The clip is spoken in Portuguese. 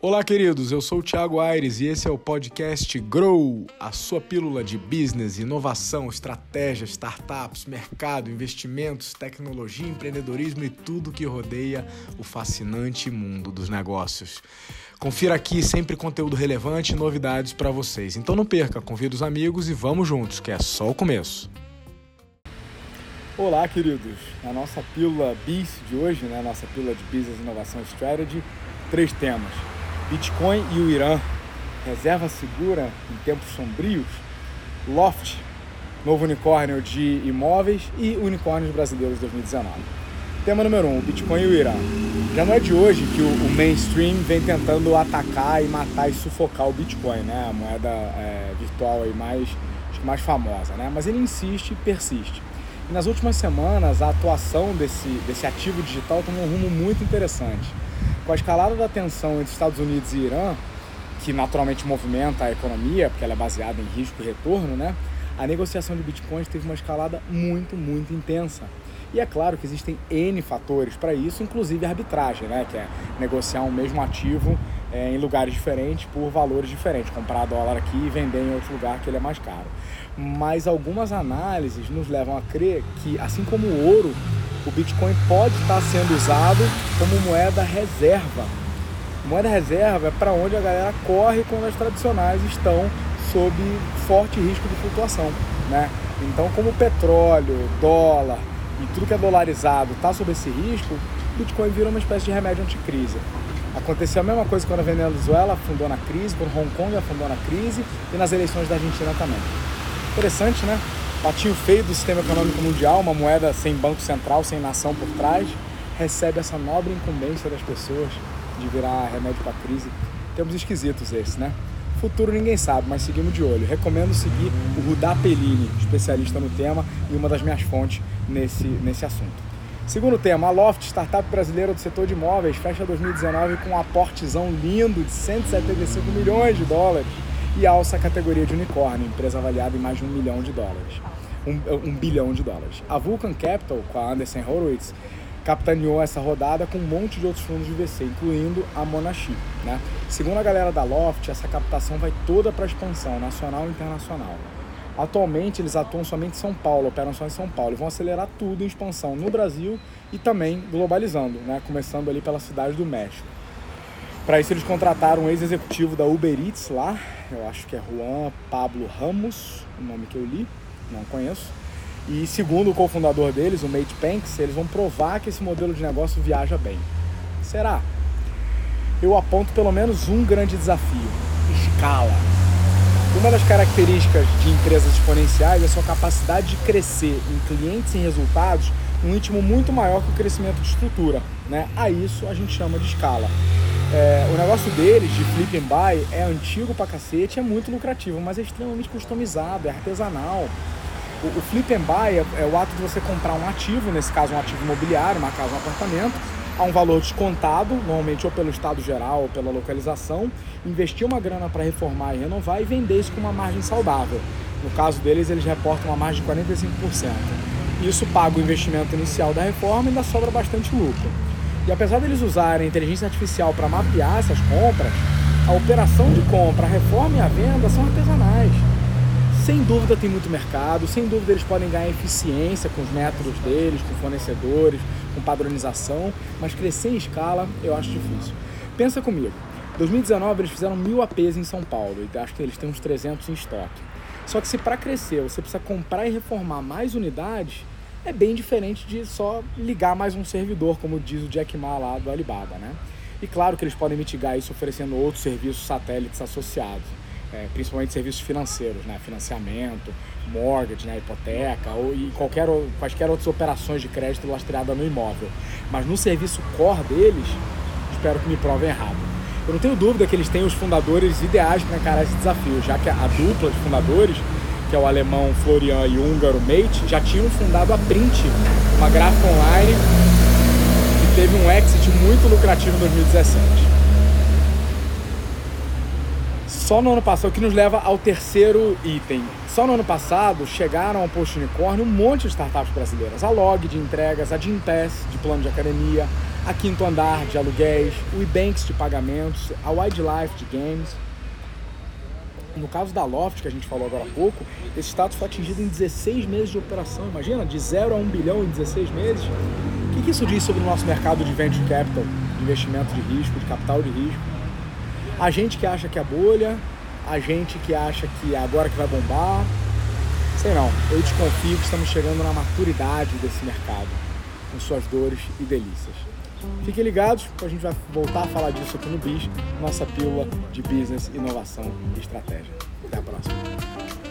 Olá, queridos. Eu sou o Thiago Aires e esse é o podcast Grow, a sua pílula de business, inovação, estratégia, startups, mercado, investimentos, tecnologia, empreendedorismo e tudo que rodeia o fascinante mundo dos negócios. Confira aqui sempre conteúdo relevante e novidades para vocês. Então não perca, convida os amigos e vamos juntos, que é só o começo. Olá, queridos. Na nossa pílula BIS de hoje, né, nossa pílula de Business Inovação Strategy, três temas Bitcoin e o Irã, reserva segura em tempos sombrios, Loft, novo unicórnio de imóveis e unicórnios brasileiros 2019. Tema número 1, um, Bitcoin e o Irã. Já não é de hoje que o, o, mainstream vem tentando atacar e matar e sufocar o Bitcoin, né? a moeda é, virtual aí mais, mais famosa, né? mas ele insiste e persiste. E nas últimas semanas, a atuação desse, desse ativo digital tomou um rumo muito interessante com a escalada da tensão entre Estados Unidos e Irã, que naturalmente movimenta a economia, porque ela é baseada em risco e retorno, né? A negociação de bitcoins teve uma escalada muito, muito intensa. E é claro que existem N fatores para isso, inclusive arbitragem, né? que é negociar um mesmo ativo é, em lugares diferentes por valores diferentes, comprar dólar aqui e vender em outro lugar que ele é mais caro. Mas algumas análises nos levam a crer que, assim como o ouro, o Bitcoin pode estar sendo usado como moeda reserva. Moeda reserva é para onde a galera corre quando as tradicionais estão sob forte risco de flutuação. Né? Então, como petróleo, dólar e tudo que é dolarizado está sob esse risco, o Bitcoin vira uma espécie de remédio anticrise. Aconteceu a mesma coisa quando a Venezuela afundou na crise, quando Hong Kong afundou na crise e nas eleições da Argentina também. Interessante, né? Patinho feio do sistema econômico mundial, uma moeda sem banco central, sem nação por trás, recebe essa nobre incumbência das pessoas de virar remédio para a crise. Temos esquisitos esses, né? Futuro ninguém sabe, mas seguimos de olho. Recomendo seguir o Rudá Pellini, especialista no tema e uma das minhas fontes nesse, nesse assunto. Segundo tema, a Loft, startup brasileira do setor de imóveis, fecha 2019 com um aportezão lindo de 175 milhões de dólares e alça a categoria de unicórnio, empresa avaliada em mais de um milhão de dólares. Um, um bilhão de dólares. A Vulcan Capital, com a Anderson Horowitz, capitaneou essa rodada com um monte de outros fundos de VC, incluindo a Monashi. Né? Segundo a galera da Loft, essa captação vai toda para expansão nacional e internacional. Atualmente eles atuam somente em São Paulo, operam só em São Paulo e vão acelerar tudo em expansão no Brasil e também globalizando, né? começando ali pela cidade do México. Para isso eles contrataram um ex-executivo da Uber Eats lá, eu acho que é Juan Pablo Ramos, o nome que eu li, não conheço. E segundo o cofundador deles, o Mate Panks, eles vão provar que esse modelo de negócio viaja bem. Será? Eu aponto pelo menos um grande desafio: escala. Uma das características de empresas exponenciais é sua capacidade de crescer em clientes e resultados um ritmo muito maior que o crescimento de estrutura. Né? A isso a gente chama de escala. É, o negócio deles, de flip and buy, é antigo pra cacete, é muito lucrativo, mas é extremamente customizado, é artesanal. O, o flip and buy é, é, o ato de você comprar um ativo, nesse caso um ativo imobiliário, uma casa, um apartamento, a um valor descontado, normalmente ou pelo estado geral ou pela localização, investir uma grana para reformar e renovar e vender isso com uma margem saudável. No caso deles, eles reportam uma margem de 45%. Isso paga o investimento inicial da reforma e ainda sobra bastante lucro. E apesar deles usarem a inteligência artificial para mapear essas compras, a operação de compra, a reforma e a venda são artesanais. Sem dúvida tem muito mercado, sem dúvida eles podem ganhar eficiência com os métodos deles, com fornecedores, com padronização, mas crescer em escala eu acho difícil. Pensa comigo, 2019 eles fizeram mil APs em São Paulo e acho que eles têm uns 300 em estoque. Só que se para crescer você precisa comprar e reformar mais unidades, é bem diferente de só ligar mais um servidor, como diz o Jack Ma lá do Alibaba, né? E claro que eles podem mitigar isso oferecendo outros serviços satélites associados, é, principalmente serviços financeiros, né? Financiamento, mortgage, né? hipoteca ou e qualquer, quaisquer outras operações de crédito lastreada no imóvel. Mas no serviço core deles, espero que me provem errado. Eu não tenho dúvida que eles têm os fundadores ideais para encarar esse desafio, já que a dupla de fundadores que é o alemão Florian e o húngaro Mate, já tinham fundado a Print, uma gráfica online que teve um exit muito lucrativo em 2017. Só no ano passado, o que nos leva ao terceiro item. Só no ano passado chegaram ao posto unicórnio um monte de startups brasileiras. A Log de entregas, a Gympass de plano de academia, a Quinto Andar de aluguéis, o Ebanks de pagamentos, a Wildlife de games. No caso da Loft, que a gente falou agora há pouco, esse status foi atingido em 16 meses de operação. Imagina, de 0 a 1 bilhão em 16 meses. O que, que isso diz sobre o nosso mercado de venture capital, de investimento de risco, de capital de risco? A gente que acha que é bolha, a gente que acha que é agora que vai bombar. Sei não, eu desconfio que estamos chegando na maturidade desse mercado, com suas dores e delícias. Fiquem ligados, a gente vai voltar a falar disso aqui no BIS, nossa pílula de business, inovação e estratégia. Até a próxima.